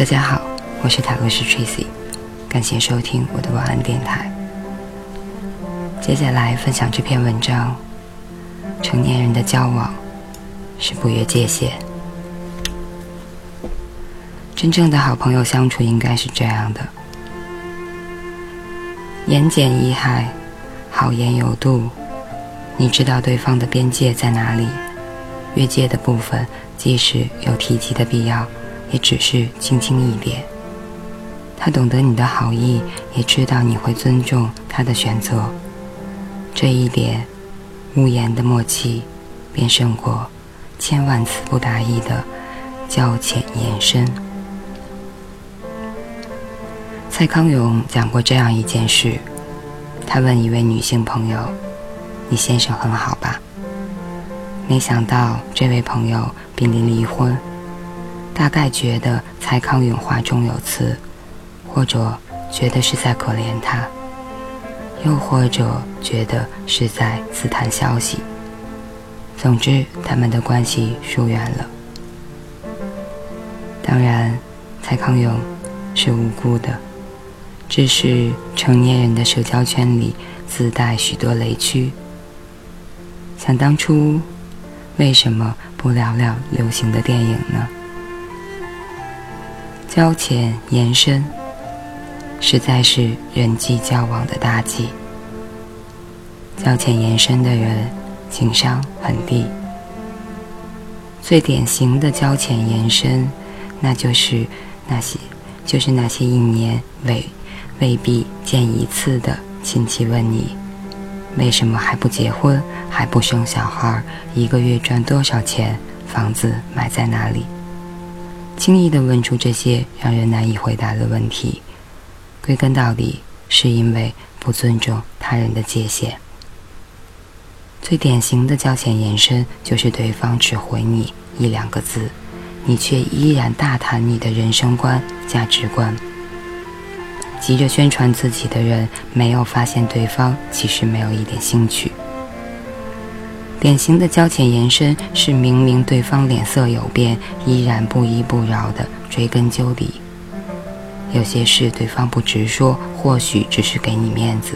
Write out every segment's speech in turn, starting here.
大家好，我是塔罗斯 Tracy，感谢收听我的晚安电台。接下来分享这篇文章：成年人的交往是不越界限。真正的好朋友相处应该是这样的：言简意赅，好言有度。你知道对方的边界在哪里？越界的部分，即使有提及的必要，也只是轻轻一点。他懂得你的好意，也知道你会尊重他的选择。这一点，无言的默契，便胜过千万次不达意的交浅言深。蔡康永讲过这样一件事，他问一位女性朋友：“你先生很好吧？”没想到这位朋友濒临离婚，大概觉得蔡康永话中有刺，或者觉得是在可怜他，又或者觉得是在自谈消息。总之，他们的关系疏远了。当然，蔡康永是无辜的，只是成年人的社交圈里自带许多雷区。想当初。为什么不聊聊流行的电影呢？交浅言深，实在是人际交往的大忌。交浅言深的人，情商很低。最典型的交浅言深，那就是那些，就是那些一年未未必见一次的亲戚问你。为什么还不结婚，还不生小孩？一个月赚多少钱？房子买在哪里？轻易地问出这些让人难以回答的问题，归根到底是因为不尊重他人的界限。最典型的交浅言深，就是对方只回你一两个字，你却依然大谈你的人生观、价值观。急着宣传自己的人，没有发现对方其实没有一点兴趣。典型的交浅言深是明明对方脸色有变，依然不依不饶的追根究底。有些事对方不直说，或许只是给你面子，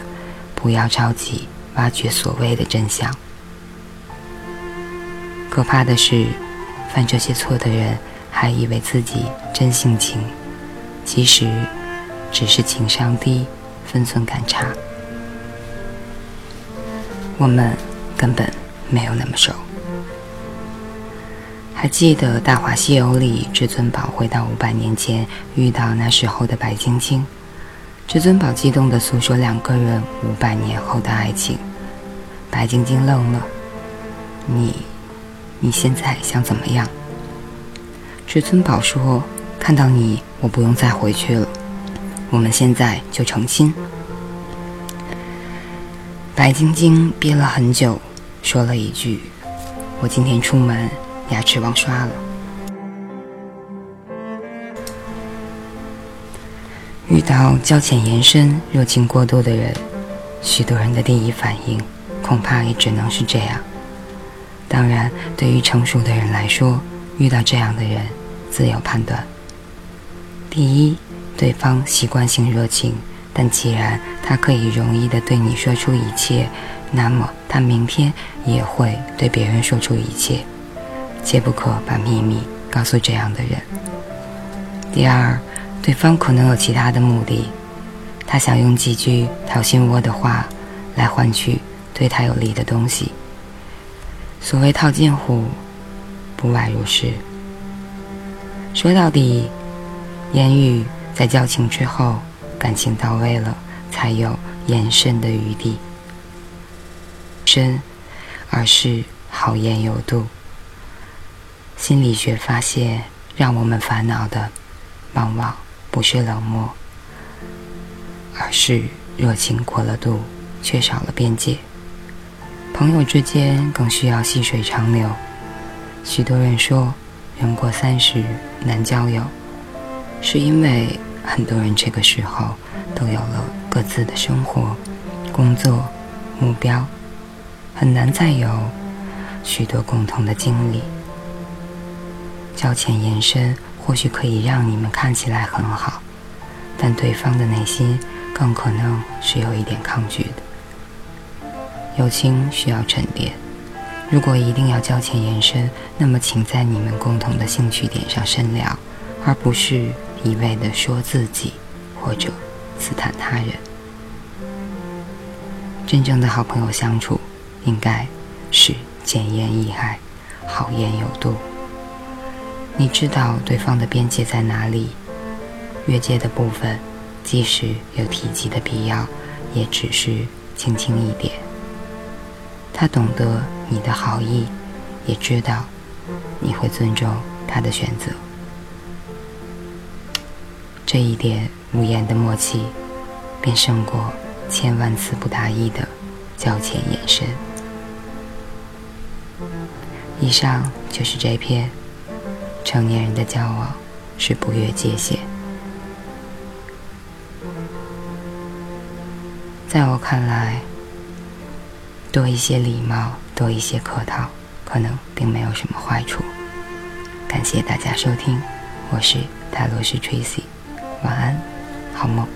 不要着急挖掘所谓的真相。可怕的是，犯这些错的人还以为自己真性情，其实。只是情商低，分寸感差，我们根本没有那么熟。还记得《大话西游》里，至尊宝回到五百年前，遇到那时候的白晶晶，至尊宝激动地诉说两个人五百年后的爱情。白晶晶愣了：“你，你现在想怎么样？”至尊宝说：“看到你，我不用再回去了。”我们现在就成亲。白晶晶憋了很久，说了一句：“我今天出门牙齿忘刷了。”遇到交浅言深、热情过度的人，许多人的第一反应恐怕也只能是这样。当然，对于成熟的人来说，遇到这样的人，自有判断。第一。对方习惯性热情，但既然他可以容易地对你说出一切，那么他明天也会对别人说出一切。切不可把秘密告诉这样的人。第二，对方可能有其他的目的，他想用几句掏心窝的话来换取对他有利的东西。所谓套近乎，不外如是。说到底，言语。在交情之后，感情到位了，才有延伸的余地。深，而是好言有度。心理学发现，让我们烦恼的，往往不是冷漠，而是热情过了度，缺少了边界。朋友之间更需要细水长流。许多人说，人过三十难交友。是因为很多人这个时候都有了各自的生活、工作、目标，很难再有许多共同的经历。交浅言深或许可以让你们看起来很好，但对方的内心更可能是有一点抗拒的。友情需要沉淀，如果一定要交浅言深，那么请在你们共同的兴趣点上深聊，而不是一味的说自己或者刺探他人。真正的好朋友相处，应该是简言易迩，好言有度。你知道对方的边界在哪里，越界的部分，即使有提及的必要，也只是轻轻一点。他懂得你的好意，也知道你会尊重他的选择。这一点无言的默契，便胜过千万次不达意的交浅言深。以上就是这篇。成年人的交往是不越界限。在我看来，多一些礼貌，多一些客套，可能并没有什么坏处。感谢大家收听，我是泰罗斯 Tracy，晚安，好梦。